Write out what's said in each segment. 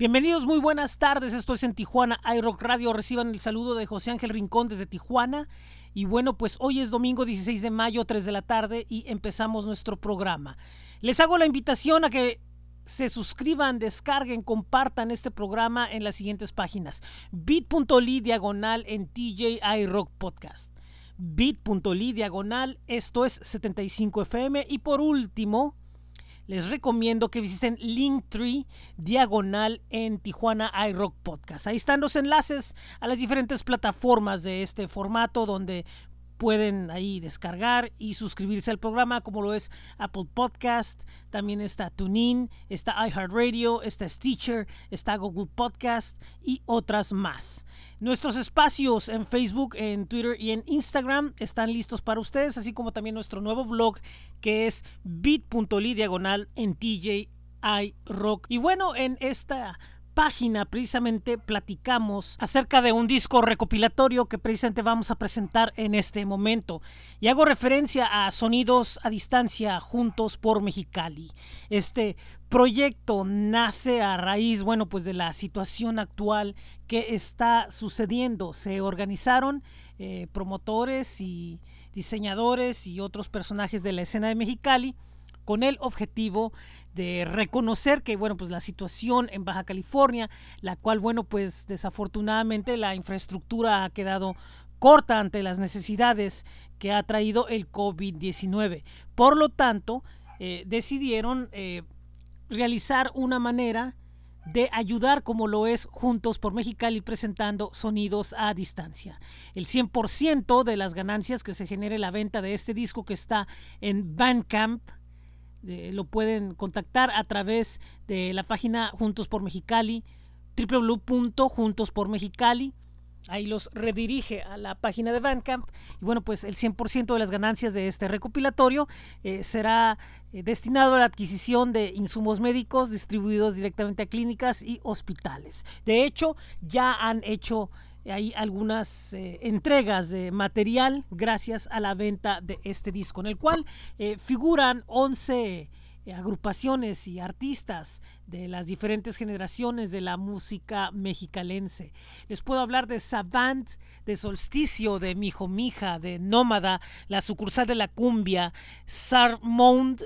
Bienvenidos, muy buenas tardes. Esto es en Tijuana iRock Radio. Reciban el saludo de José Ángel Rincón desde Tijuana. Y bueno, pues hoy es domingo 16 de mayo, 3 de la tarde y empezamos nuestro programa. Les hago la invitación a que se suscriban, descarguen, compartan este programa en las siguientes páginas. bit.ly diagonal en TJ iRock Podcast. bit.ly diagonal, esto es 75FM. Y por último, les recomiendo que visiten Linktree diagonal en Tijuana iRock Podcast. Ahí están los enlaces a las diferentes plataformas de este formato donde pueden ahí descargar y suscribirse al programa como lo es Apple Podcast, también está TuneIn, está iHeartRadio, está Stitcher, está Google Podcast y otras más. Nuestros espacios en Facebook, en Twitter y en Instagram están listos para ustedes, así como también nuestro nuevo blog que es bit.ly diagonal en TJI Rock. Y bueno, en esta página precisamente platicamos acerca de un disco recopilatorio que precisamente vamos a presentar en este momento y hago referencia a Sonidos a Distancia Juntos por Mexicali. Este proyecto nace a raíz, bueno, pues de la situación actual que está sucediendo. Se organizaron eh, promotores y diseñadores y otros personajes de la escena de Mexicali con el objetivo de reconocer que bueno pues la situación en Baja California la cual bueno pues desafortunadamente la infraestructura ha quedado corta ante las necesidades que ha traído el COVID-19 por lo tanto eh, decidieron eh, realizar una manera de ayudar como lo es Juntos por Mexicali presentando sonidos a distancia. El 100% de las ganancias que se genere la venta de este disco que está en Bandcamp lo pueden contactar a través de la página Juntos por Mexicali www.juntospormexicali ahí los redirige a la página de Bandcamp. Y bueno pues el 100% de las ganancias de este recopilatorio eh, será eh, destinado a la adquisición de insumos médicos distribuidos directamente a clínicas y hospitales. De hecho ya han hecho hay algunas eh, entregas de material gracias a la venta de este disco en el cual figuran 11 eh, agrupaciones y artistas de las diferentes generaciones de la música mexicalense. Les puedo hablar de Savant, de Solsticio, de Mijo Mija, de Nómada, la sucursal de la cumbia, Sarmond,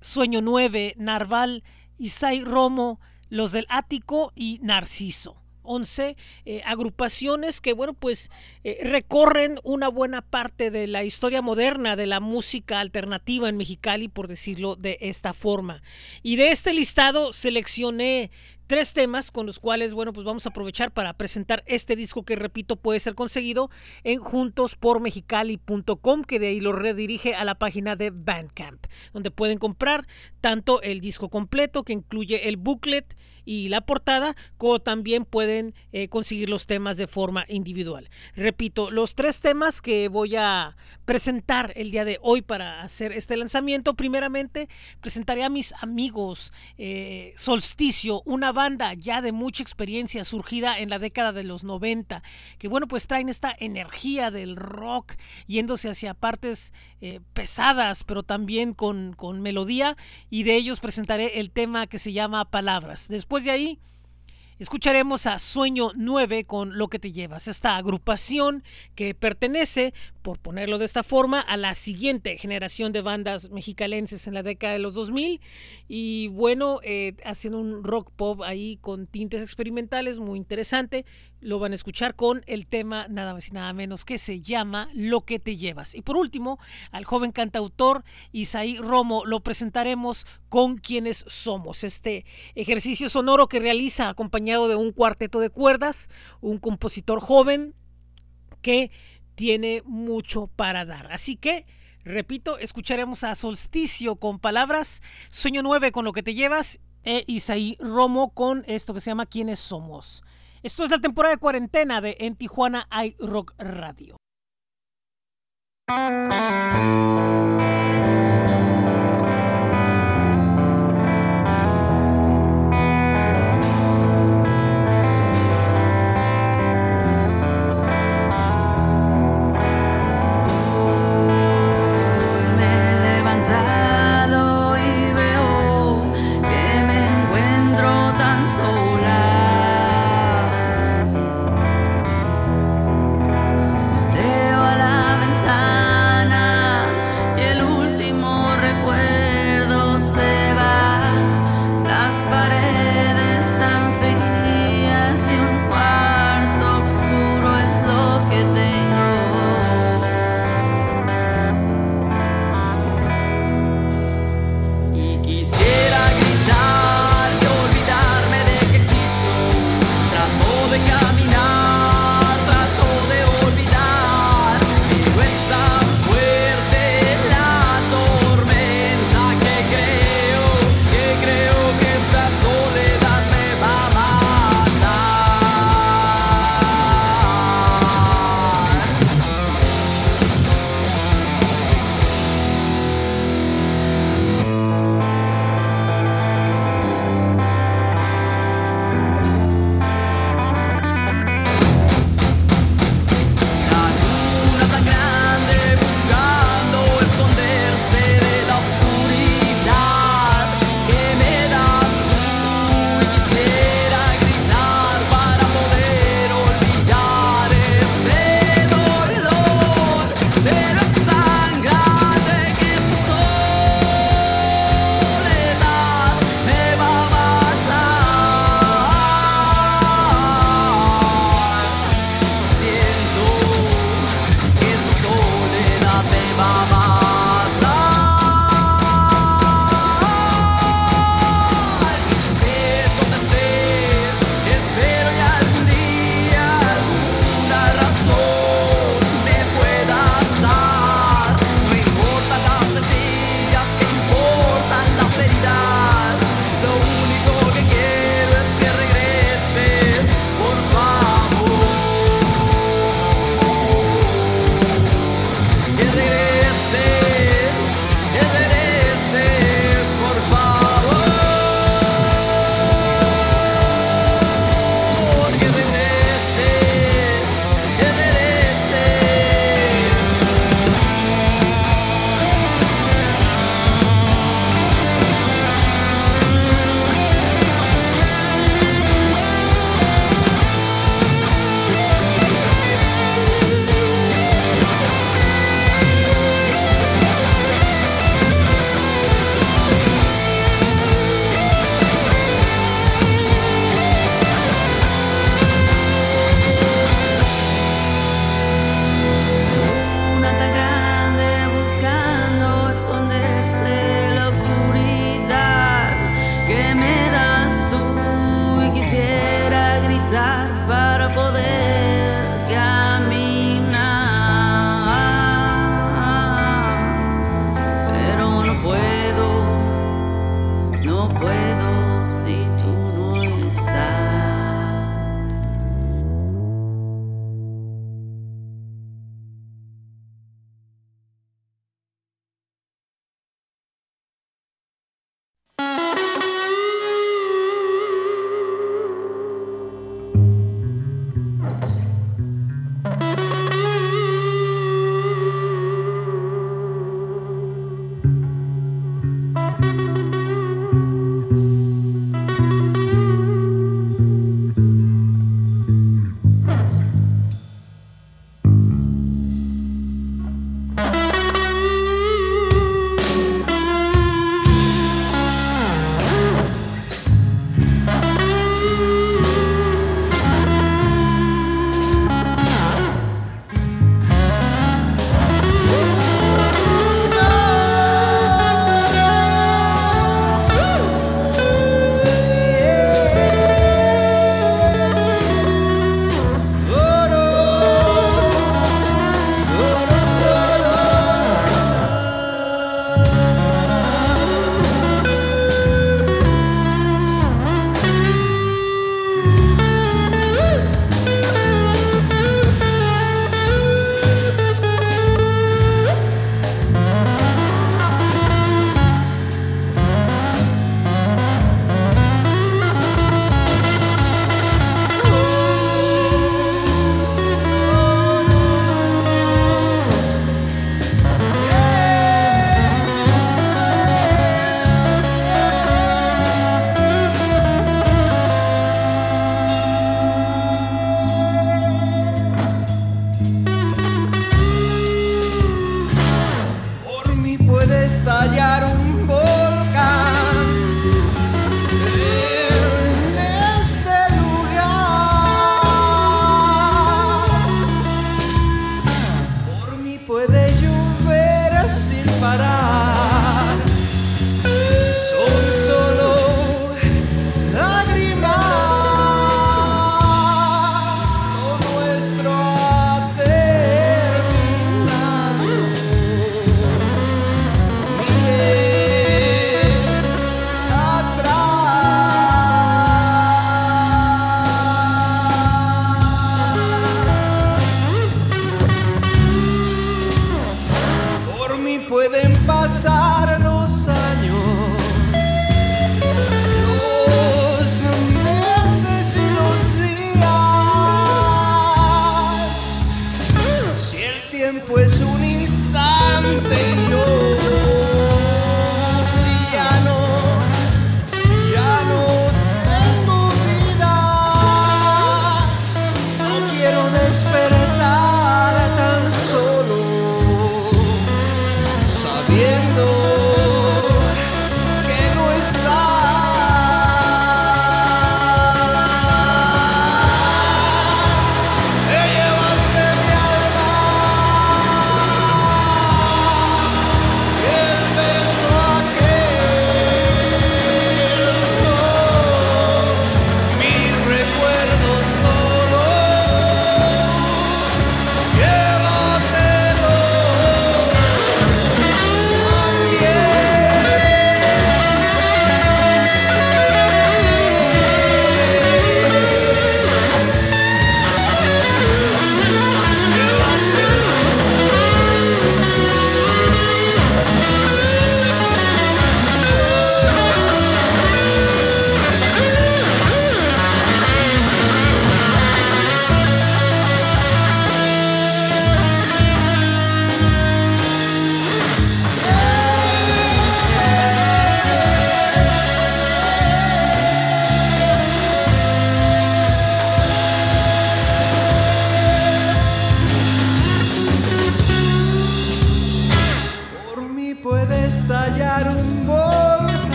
Sueño 9, Narval, Isai Romo, los del Ático y Narciso. 11 eh, agrupaciones que, bueno, pues eh, recorren una buena parte de la historia moderna de la música alternativa en Mexicali, por decirlo de esta forma. Y de este listado seleccioné tres temas con los cuales, bueno, pues vamos a aprovechar para presentar este disco que, repito, puede ser conseguido en juntospormexicali.com, que de ahí lo redirige a la página de Bandcamp, donde pueden comprar tanto el disco completo, que incluye el booklet, y la portada, como también pueden eh, conseguir los temas de forma individual. Repito, los tres temas que voy a presentar el día de hoy para hacer este lanzamiento, primeramente presentaré a mis amigos eh, Solsticio, una banda ya de mucha experiencia surgida en la década de los 90, que bueno, pues traen esta energía del rock yéndose hacia partes eh, pesadas, pero también con, con melodía, y de ellos presentaré el tema que se llama Palabras. Después de ahí escucharemos a Sueño 9 con Lo que te llevas, esta agrupación que pertenece, por ponerlo de esta forma, a la siguiente generación de bandas mexicalenses en la década de los 2000 y bueno, eh, haciendo un rock pop ahí con tintes experimentales muy interesante lo van a escuchar con el tema nada más y nada menos que se llama Lo que te llevas. Y por último, al joven cantautor Isaí Romo lo presentaremos con quienes somos. Este ejercicio sonoro que realiza acompañado de un cuarteto de cuerdas, un compositor joven que tiene mucho para dar. Así que Repito, escucharemos a Solsticio con palabras, Sueño 9 con lo que te llevas e Isaí Romo con esto que se llama ¿Quiénes somos? Esto es la temporada de cuarentena de En Tijuana iRock Radio.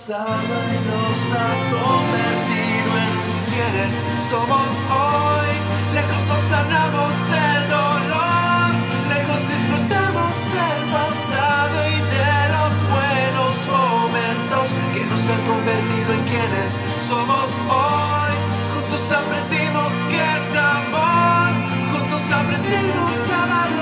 Pasado y nos ha convertido en quienes somos hoy. Lejos nos sanamos el dolor. Lejos disfrutamos del pasado y de los buenos momentos que nos han convertido en quienes somos hoy. Juntos aprendimos que es amor. Juntos aprendimos a darlo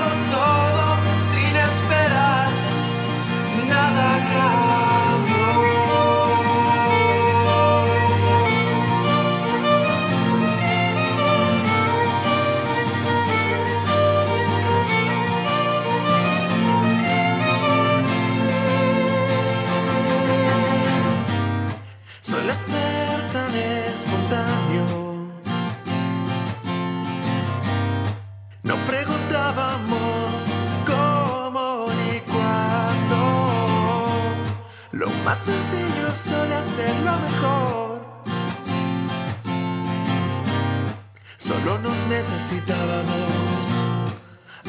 Lo más sencillo suele ser lo mejor. Solo nos necesitábamos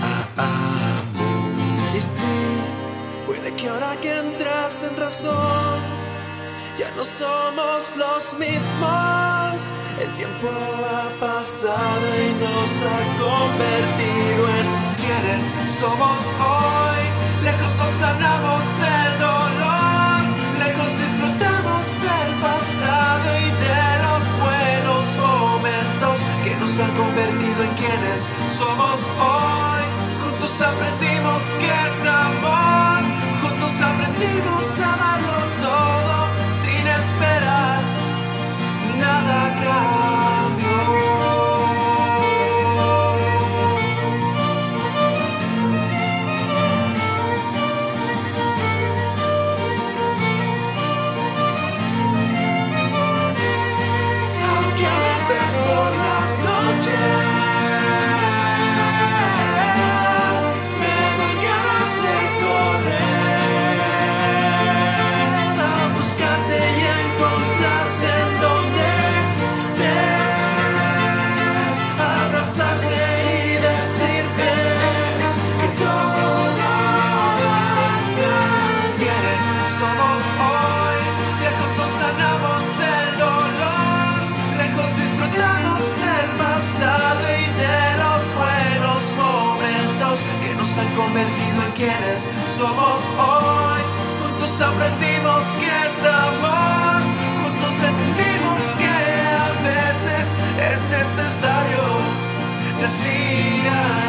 a ambos. Y sí, puede que ahora que entras en razón. Ya no somos los mismos, el tiempo ha pasado y nos ha convertido en quienes somos hoy. Lejos nos sanamos el dolor, lejos disfrutamos del pasado y de los buenos momentos que nos han convertido en quienes somos hoy. Juntos aprendimos que es amor, juntos aprendimos a darlo todo sin esperar, nada cambió. Convertido en quienes somos hoy. Juntos aprendimos que es amor, juntos entendimos que a veces es necesario decir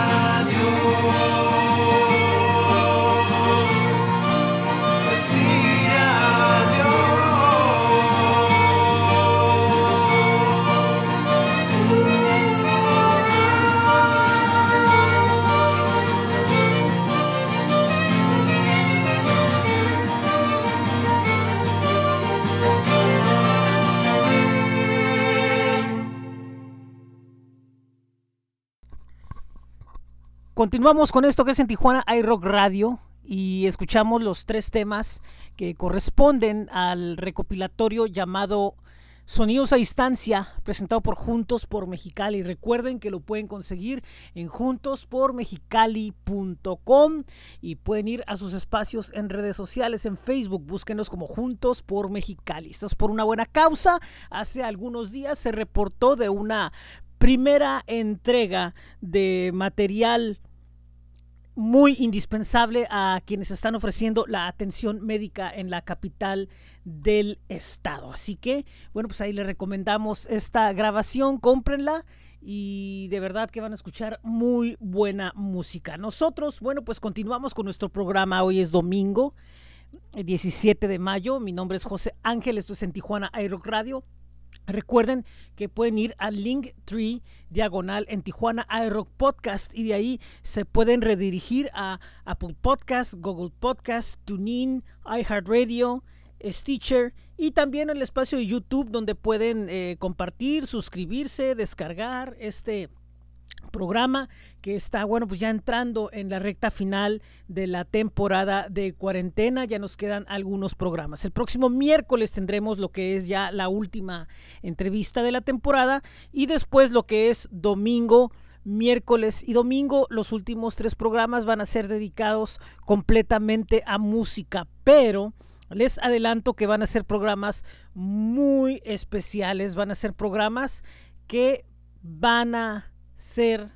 Continuamos con esto que es en Tijuana iRock Radio y escuchamos los tres temas que corresponden al recopilatorio llamado Sonidos a Distancia, presentado por Juntos por Mexicali. Recuerden que lo pueden conseguir en juntospormexicali.com y pueden ir a sus espacios en redes sociales, en Facebook, búsquenos como Juntos por Mexicali. Esto es por una buena causa. Hace algunos días se reportó de una primera entrega de material muy indispensable a quienes están ofreciendo la atención médica en la capital del estado. Así que, bueno, pues ahí les recomendamos esta grabación, cómprenla y de verdad que van a escuchar muy buena música. Nosotros, bueno, pues continuamos con nuestro programa. Hoy es domingo, 17 de mayo. Mi nombre es José Ángel, esto es en Tijuana iRock Radio. Recuerden que pueden ir al Linktree diagonal en Tijuana iRock Podcast y de ahí se pueden redirigir a Apple Podcast, Google Podcast, TuneIn, iHeartRadio, Stitcher y también el espacio de YouTube donde pueden eh, compartir, suscribirse, descargar este programa que está, bueno, pues ya entrando en la recta final de la temporada de cuarentena, ya nos quedan algunos programas. El próximo miércoles tendremos lo que es ya la última entrevista de la temporada y después lo que es domingo miércoles y domingo. Los últimos tres programas van a ser dedicados completamente a música, pero les adelanto que van a ser programas muy especiales, van a ser programas que van a ser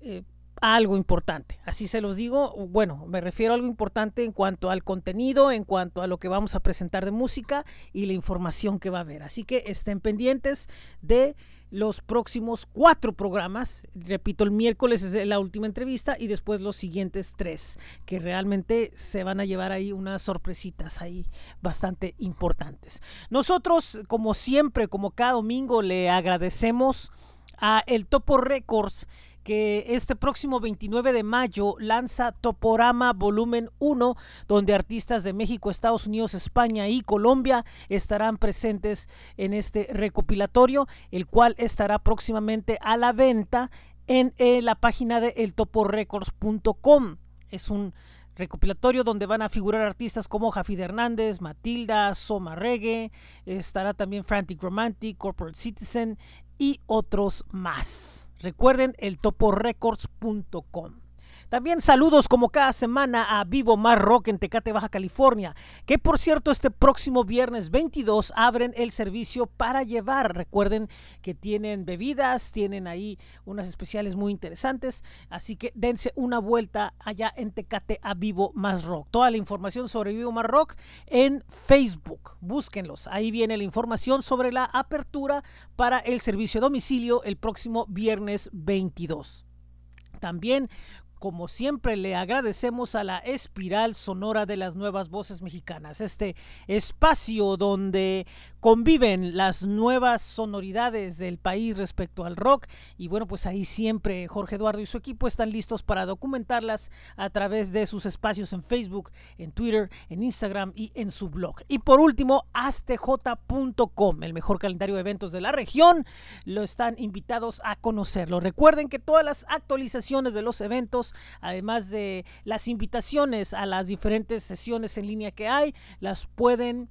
eh, algo importante. Así se los digo, bueno, me refiero a algo importante en cuanto al contenido, en cuanto a lo que vamos a presentar de música y la información que va a haber. Así que estén pendientes de los próximos cuatro programas. Repito, el miércoles es la última entrevista y después los siguientes tres, que realmente se van a llevar ahí unas sorpresitas ahí bastante importantes. Nosotros, como siempre, como cada domingo, le agradecemos a El Topo Records que este próximo 29 de mayo lanza Toporama Volumen 1, donde artistas de México, Estados Unidos, España y Colombia estarán presentes en este recopilatorio, el cual estará próximamente a la venta en eh, la página de eltoporecords.com. Es un recopilatorio donde van a figurar artistas como Jafid Hernández, Matilda, Soma Reggae, estará también Frantic Romantic, Corporate Citizen y otros más. Recuerden el toporecords.com. También saludos como cada semana a Vivo Mar Rock en Tecate, Baja California, que por cierto este próximo viernes 22 abren el servicio para llevar. Recuerden que tienen bebidas, tienen ahí unas especiales muy interesantes, así que dense una vuelta allá en Tecate a Vivo Más Rock. Toda la información sobre Vivo Más Rock en Facebook. Búsquenlos. Ahí viene la información sobre la apertura para el servicio a domicilio el próximo viernes 22. También como siempre le agradecemos a la espiral sonora de las nuevas voces mexicanas, este espacio donde conviven las nuevas sonoridades del país respecto al rock y bueno pues ahí siempre Jorge Eduardo y su equipo están listos para documentarlas a través de sus espacios en Facebook, en Twitter, en Instagram y en su blog. Y por último, astj.com, el mejor calendario de eventos de la región, lo están invitados a conocerlo. Recuerden que todas las actualizaciones de los eventos, además de las invitaciones a las diferentes sesiones en línea que hay, las pueden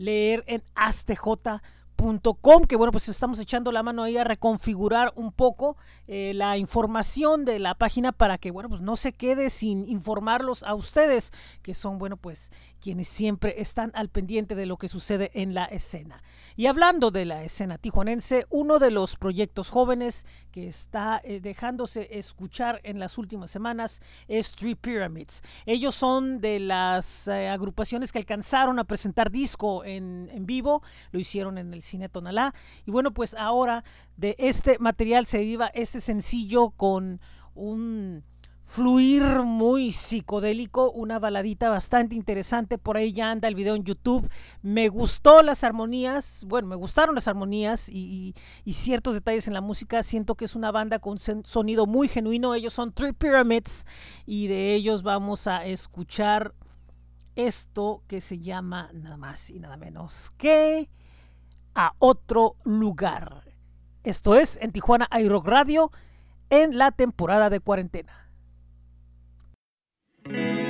leer en astj.com, que bueno, pues estamos echando la mano ahí a reconfigurar un poco eh, la información de la página para que, bueno, pues no se quede sin informarlos a ustedes, que son, bueno, pues quienes siempre están al pendiente de lo que sucede en la escena. Y hablando de la escena tijuanense, uno de los proyectos jóvenes que está eh, dejándose escuchar en las últimas semanas es Three Pyramids. Ellos son de las eh, agrupaciones que alcanzaron a presentar disco en, en vivo, lo hicieron en el Cine Tonalá. Y bueno, pues ahora de este material se deriva este sencillo con un fluir muy psicodélico, una baladita bastante interesante, por ahí ya anda el video en YouTube, me gustó las armonías, bueno, me gustaron las armonías y, ciertos detalles en la música, siento que es una banda con sonido muy genuino, ellos son Three Pyramids y de ellos vamos a escuchar esto que se llama nada más y nada menos que a otro lugar. Esto es en Tijuana iRock Radio en la temporada de cuarentena. thank you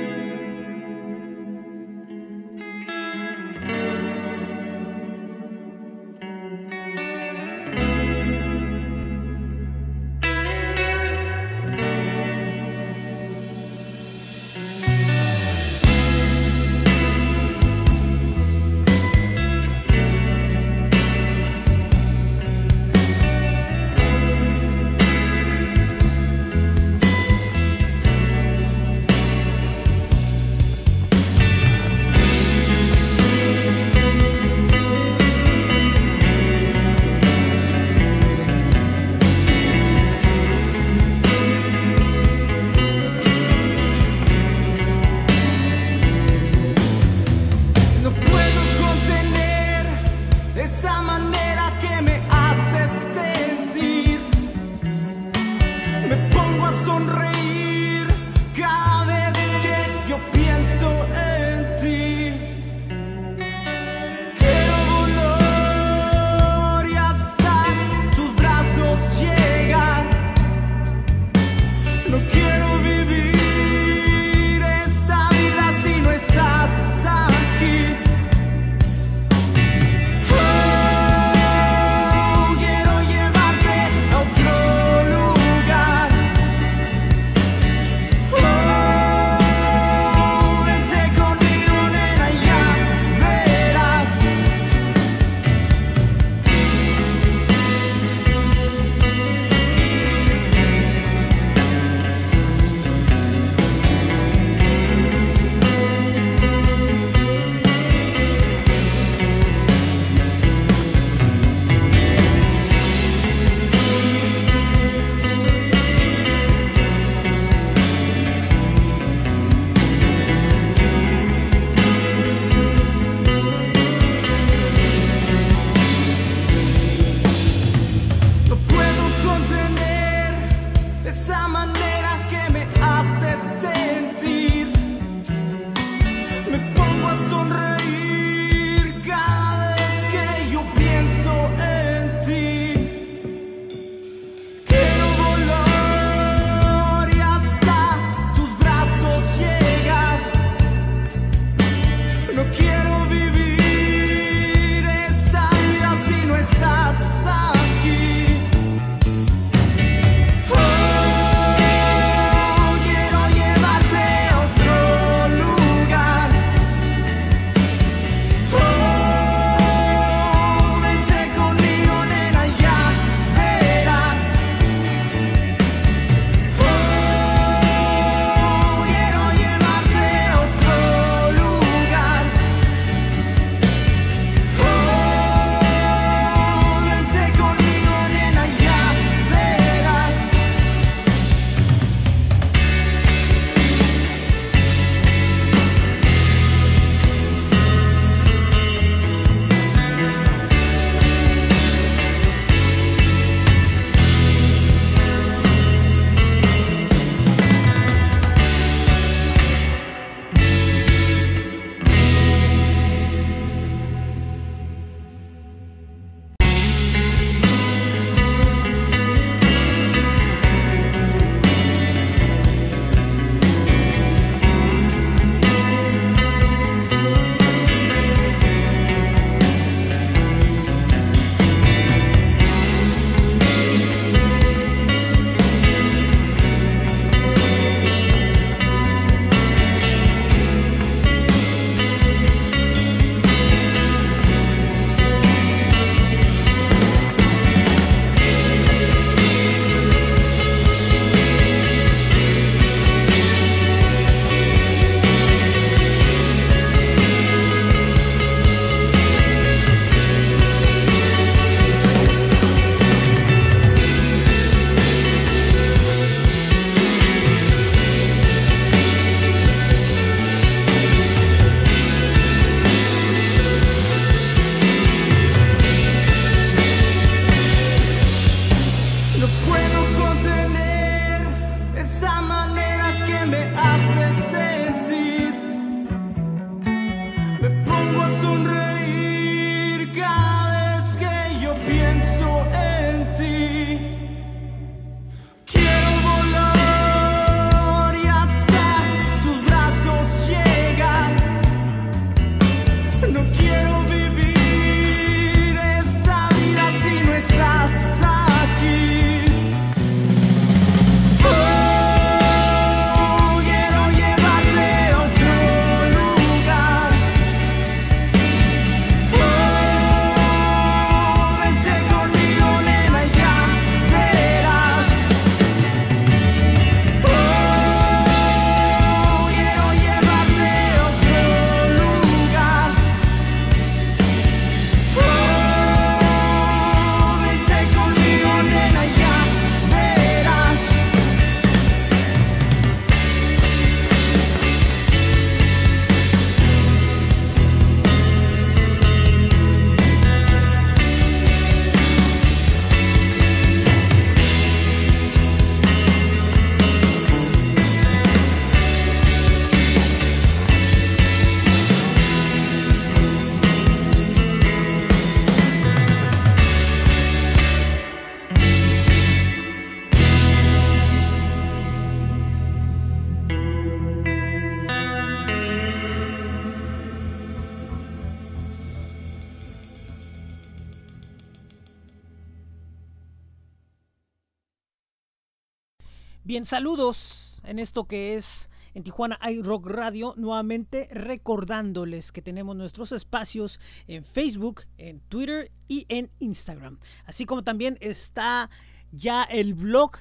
Bien, saludos en esto que es en Tijuana iRock Radio, nuevamente recordándoles que tenemos nuestros espacios en Facebook, en Twitter y en Instagram. Así como también está ya el blog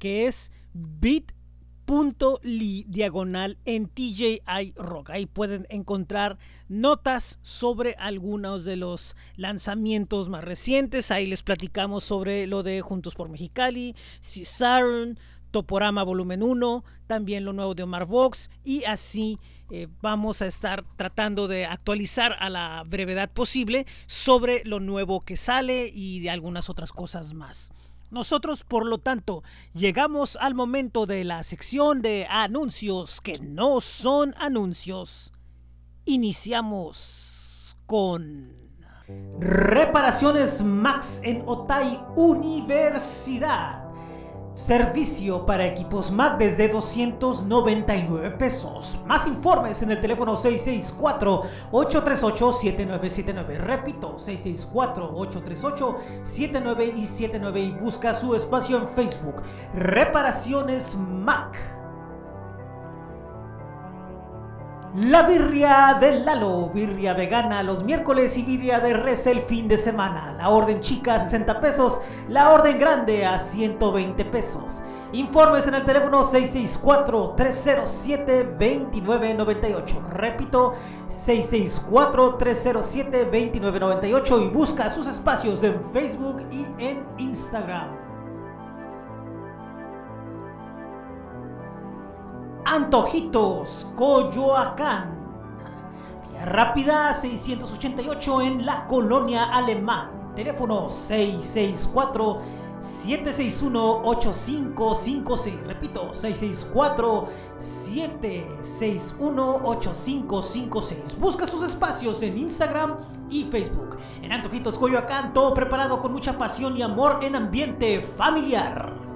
que es bit .ly diagonal en TJI Rock. Ahí pueden encontrar notas sobre algunos de los lanzamientos más recientes. Ahí les platicamos sobre lo de Juntos por Mexicali, Cisaron, Toporama Volumen 1, también lo nuevo de Omar Vox y así eh, vamos a estar tratando de actualizar a la brevedad posible sobre lo nuevo que sale y de algunas otras cosas más. Nosotros, por lo tanto, llegamos al momento de la sección de anuncios que no son anuncios. Iniciamos con Reparaciones Max en Otay Universidad. Servicio para equipos Mac desde 299 pesos. Más informes en el teléfono 664-838-7979. Repito, 664-838-79 y 79 y busca su espacio en Facebook. Reparaciones Mac. La birria de Lalo, birria vegana los miércoles y birria de res el fin de semana. La orden chica a 60 pesos, la orden grande a 120 pesos. Informes en el teléfono 664-307-2998. Repito, 664-307-2998 y busca sus espacios en Facebook y en Instagram. Antojitos, Coyoacán. Vía rápida 688 en la colonia alemán. Teléfono 664 761 8556. Repito, 664 761 8556. Busca sus espacios en Instagram y Facebook. En Antojitos Coyoacán, todo preparado con mucha pasión y amor en ambiente familiar.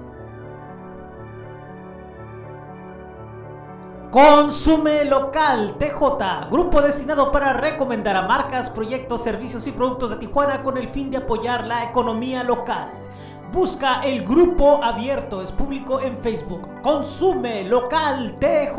Consume Local TJ, grupo destinado para recomendar a marcas, proyectos, servicios y productos de Tijuana con el fin de apoyar la economía local. Busca el grupo abierto, es público en Facebook. Consume Local TJ.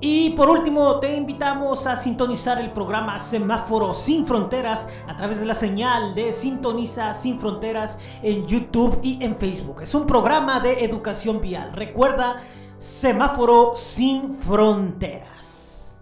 Y por último, te invitamos a sintonizar el programa Semáforo Sin Fronteras a través de la señal de Sintoniza Sin Fronteras en YouTube y en Facebook. Es un programa de educación vial. Recuerda Semáforo sin fronteras.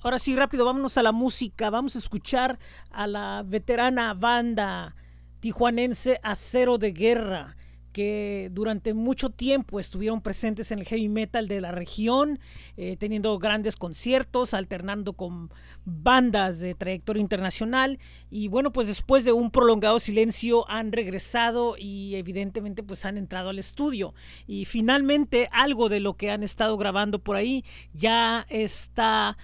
Ahora sí, rápido, vámonos a la música. Vamos a escuchar a la veterana banda tijuanense Acero de Guerra que durante mucho tiempo estuvieron presentes en el heavy metal de la región, eh, teniendo grandes conciertos, alternando con bandas de trayectoria internacional. Y bueno pues después de un prolongado silencio han regresado y evidentemente pues han entrado al estudio. Y finalmente algo de lo que han estado grabando por ahí ya está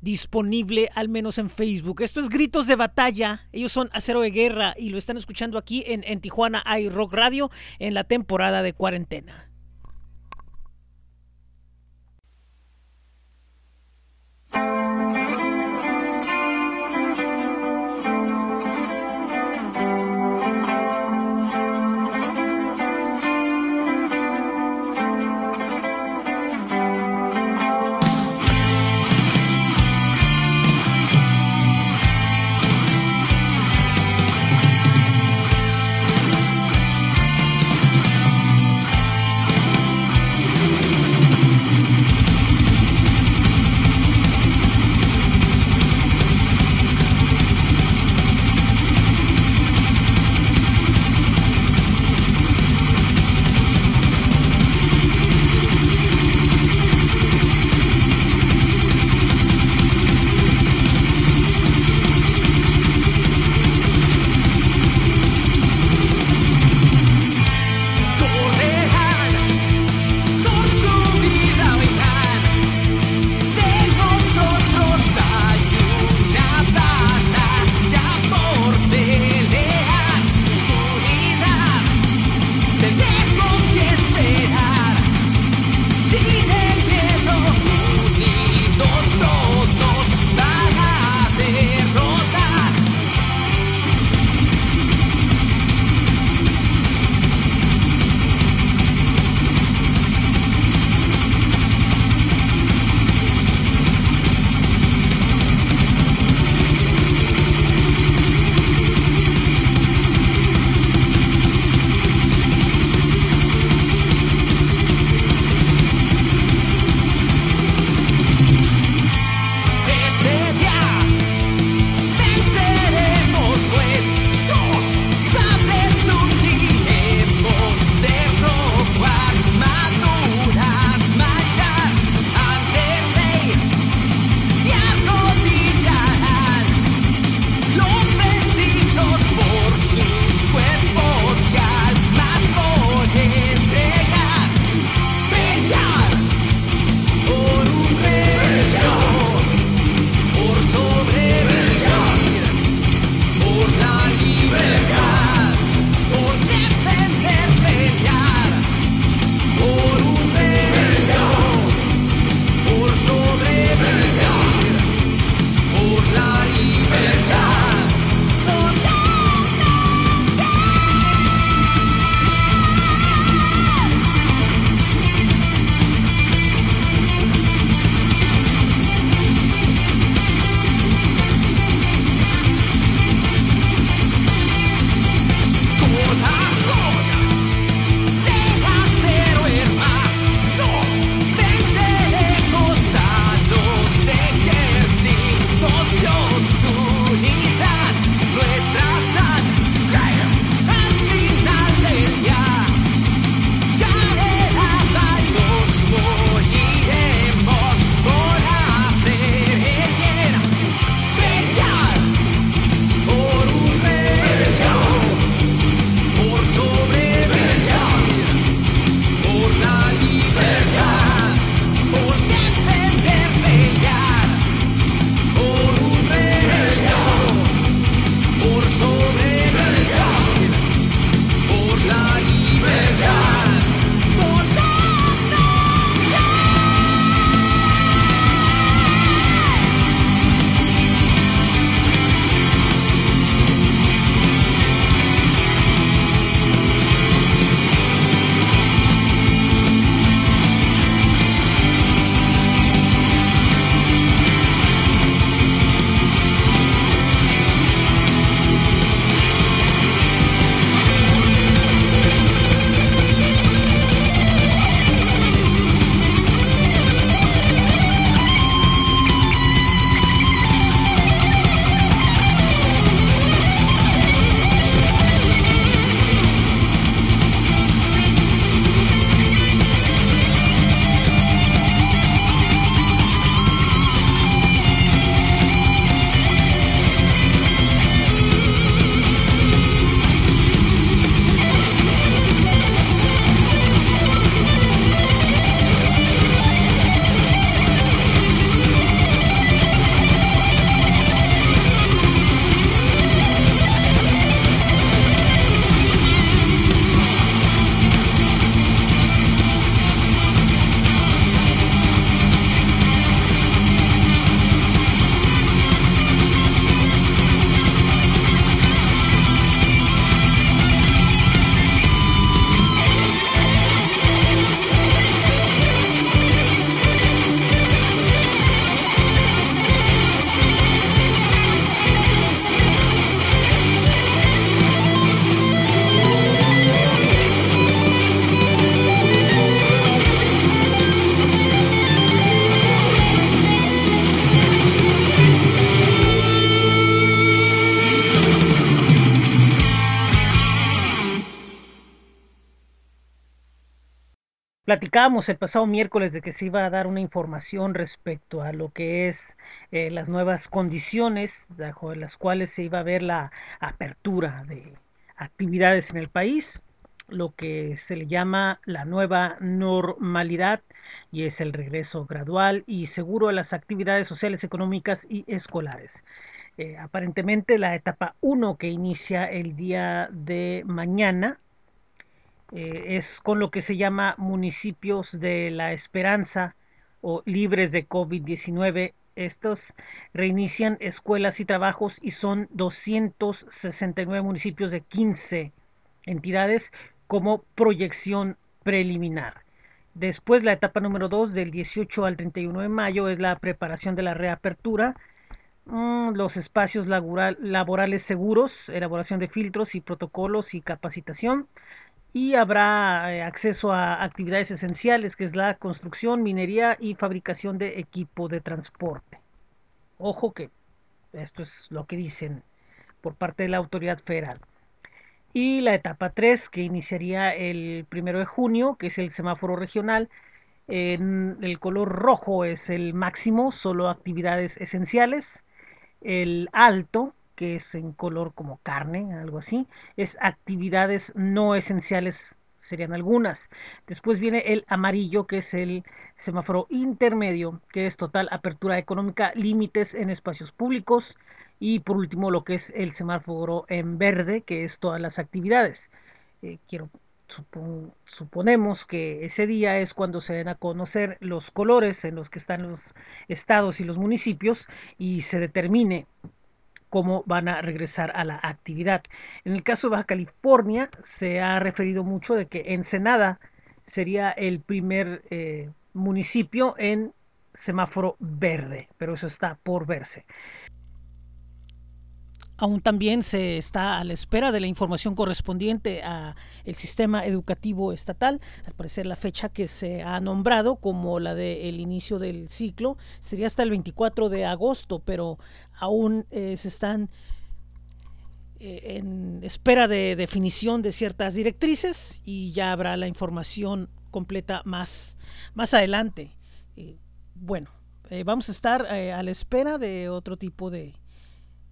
disponible al menos en Facebook. Esto es Gritos de Batalla. Ellos son Acero de Guerra y lo están escuchando aquí en, en Tijuana hay Rock Radio en la temporada de cuarentena. Platicábamos el pasado miércoles de que se iba a dar una información respecto a lo que es eh, las nuevas condiciones bajo las cuales se iba a ver la apertura de actividades en el país, lo que se le llama la nueva normalidad y es el regreso gradual y seguro a las actividades sociales, económicas y escolares. Eh, aparentemente la etapa 1 que inicia el día de mañana eh, es con lo que se llama municipios de la esperanza o libres de COVID-19. Estos reinician escuelas y trabajos y son 269 municipios de 15 entidades como proyección preliminar. Después la etapa número 2 del 18 al 31 de mayo es la preparación de la reapertura, mm, los espacios laboral, laborales seguros, elaboración de filtros y protocolos y capacitación y habrá eh, acceso a actividades esenciales, que es la construcción, minería y fabricación de equipo de transporte. Ojo que esto es lo que dicen por parte de la autoridad federal. Y la etapa 3, que iniciaría el primero de junio, que es el semáforo regional. En el color rojo es el máximo, solo actividades esenciales. El alto que es en color como carne, algo así, es actividades no esenciales, serían algunas. Después viene el amarillo, que es el semáforo intermedio, que es total apertura económica, límites en espacios públicos. Y por último, lo que es el semáforo en verde, que es todas las actividades. Eh, quiero suponemos que ese día es cuando se den a conocer los colores en los que están los estados y los municipios y se determine cómo van a regresar a la actividad. En el caso de Baja California se ha referido mucho de que Ensenada sería el primer eh, municipio en semáforo verde, pero eso está por verse. Aún también se está a la espera de la información correspondiente a el sistema educativo estatal. Al parecer la fecha que se ha nombrado como la del inicio del ciclo sería hasta el 24 de agosto, pero aún eh, se están eh, en espera de definición de ciertas directrices y ya habrá la información completa más, más adelante. Eh, bueno, vamos a estar a la espera de otro tipo de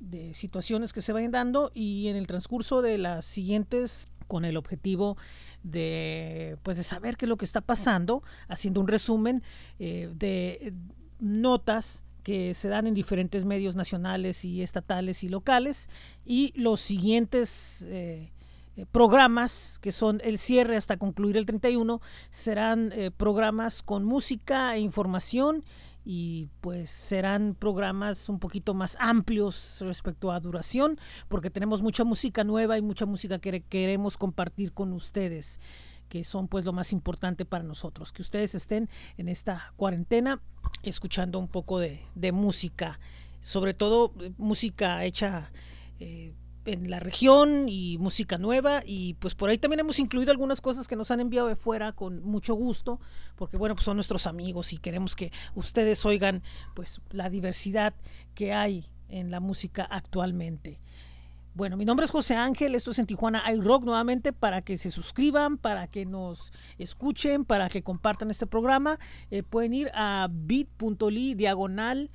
de situaciones que se vayan dando y en el transcurso de las siguientes con el objetivo de pues de saber qué es lo que está pasando haciendo un resumen eh, de notas que se dan en diferentes medios nacionales y estatales y locales y los siguientes eh, eh, programas que son el cierre hasta concluir el 31 serán programas con música e información y pues serán programas un poquito más amplios respecto a duración porque tenemos mucha música nueva y mucha música que queremos compartir con ustedes que son pues lo más importante para nosotros. Que ustedes estén en esta cuarentena escuchando un poco de, de música sobre todo eh, música hecha eh, en la región y música nueva y pues por ahí también hemos incluido algunas cosas que nos han enviado de fuera con mucho gusto porque bueno pues son nuestros amigos y queremos que ustedes oigan pues la diversidad que hay en la música actualmente. Bueno, mi nombre es José Ángel, esto es en Tijuana iRock nuevamente para que se suscriban, para que nos escuchen, para que compartan este programa. Eh, pueden ir a bit.ly diagonal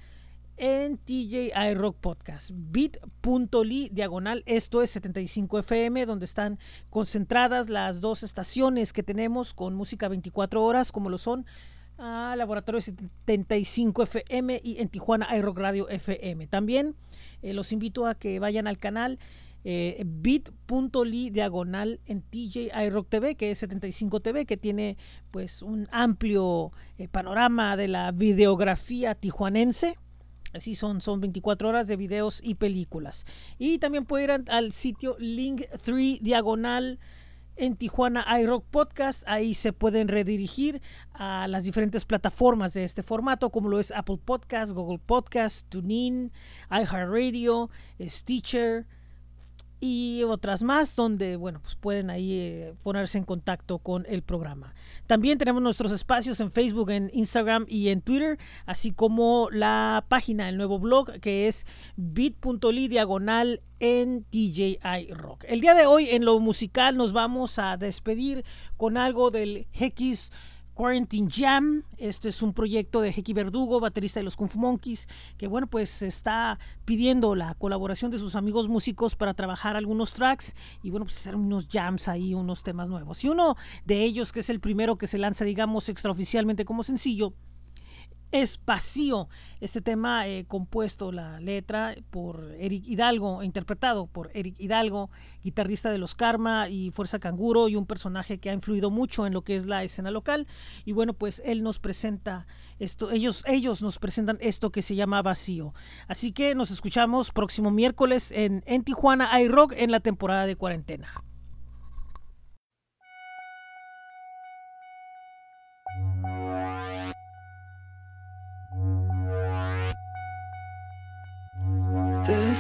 en TJI Rock Podcast. bit.ly diagonal, esto es 75 FM, donde están concentradas las dos estaciones que tenemos con música 24 horas, como lo son a Laboratorio 75 FM y en Tijuana iRock Radio FM. También eh, los invito a que vayan al canal eh, bit.ly diagonal en TJ iRock TV, que es 75 TV, que tiene pues un amplio eh, panorama de la videografía tijuanense Así son, son 24 horas de videos y películas. Y también pueden ir al sitio Link3 Diagonal en Tijuana iRock Podcast. Ahí se pueden redirigir a las diferentes plataformas de este formato, como lo es Apple Podcast, Google Podcast, TuneIn, iHeartRadio, Stitcher, y otras más donde bueno pues pueden ahí eh, ponerse en contacto con el programa. También tenemos nuestros espacios en Facebook en Instagram y en Twitter así como la página el nuevo blog que es bit.ly diagonal en DJI Rock. El día de hoy en lo musical nos vamos a despedir con algo del X Quarantine Jam. Este es un proyecto de Hecky Verdugo, baterista de los Kung Fu Monkeys, que bueno, pues está pidiendo la colaboración de sus amigos músicos para trabajar algunos tracks y bueno, pues hacer unos jams ahí, unos temas nuevos. Y uno de ellos, que es el primero que se lanza, digamos, extraoficialmente como sencillo, es vacío. Este tema eh, compuesto, la letra por Eric Hidalgo, interpretado por Eric Hidalgo, guitarrista de los Karma y Fuerza Canguro y un personaje que ha influido mucho en lo que es la escena local. Y bueno, pues él nos presenta esto, ellos, ellos nos presentan esto que se llama Vacío. Así que nos escuchamos próximo miércoles en, en Tijuana iRock en la temporada de cuarentena.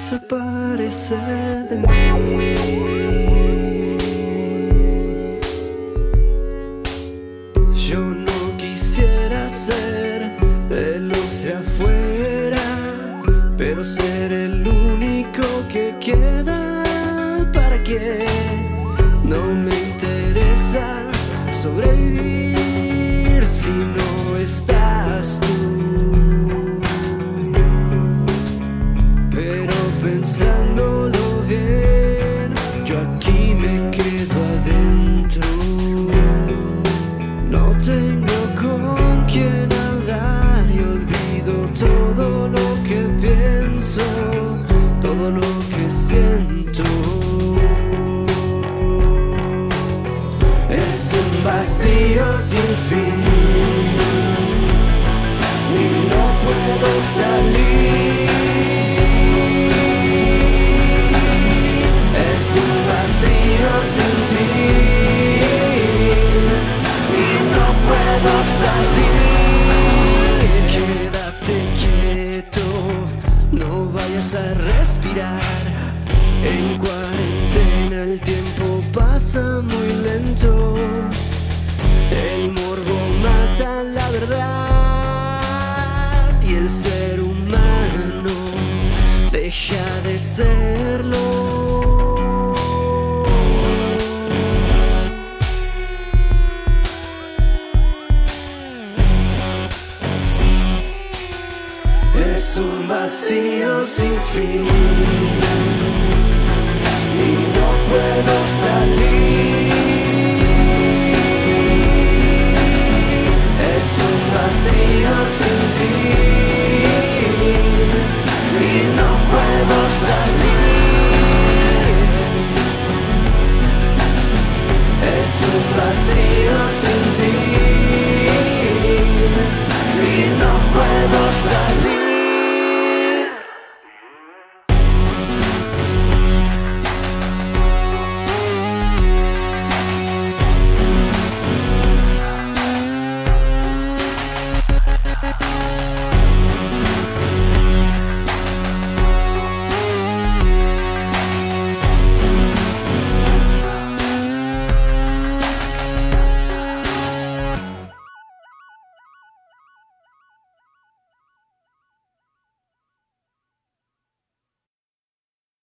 Desaparece de mí. Yo no quisiera ser el luz de afuera, pero ser el único que queda para que no me interesa sobrevivir sin y no puedo salir. Es un vacío sin ti no puedo salir. Quédate quieto, no vayas a respirar. En cuarentena el tiempo pasa muy lento. El morbo mata la verdad y el ser humano deja de serlo. Es un vacío sin fin.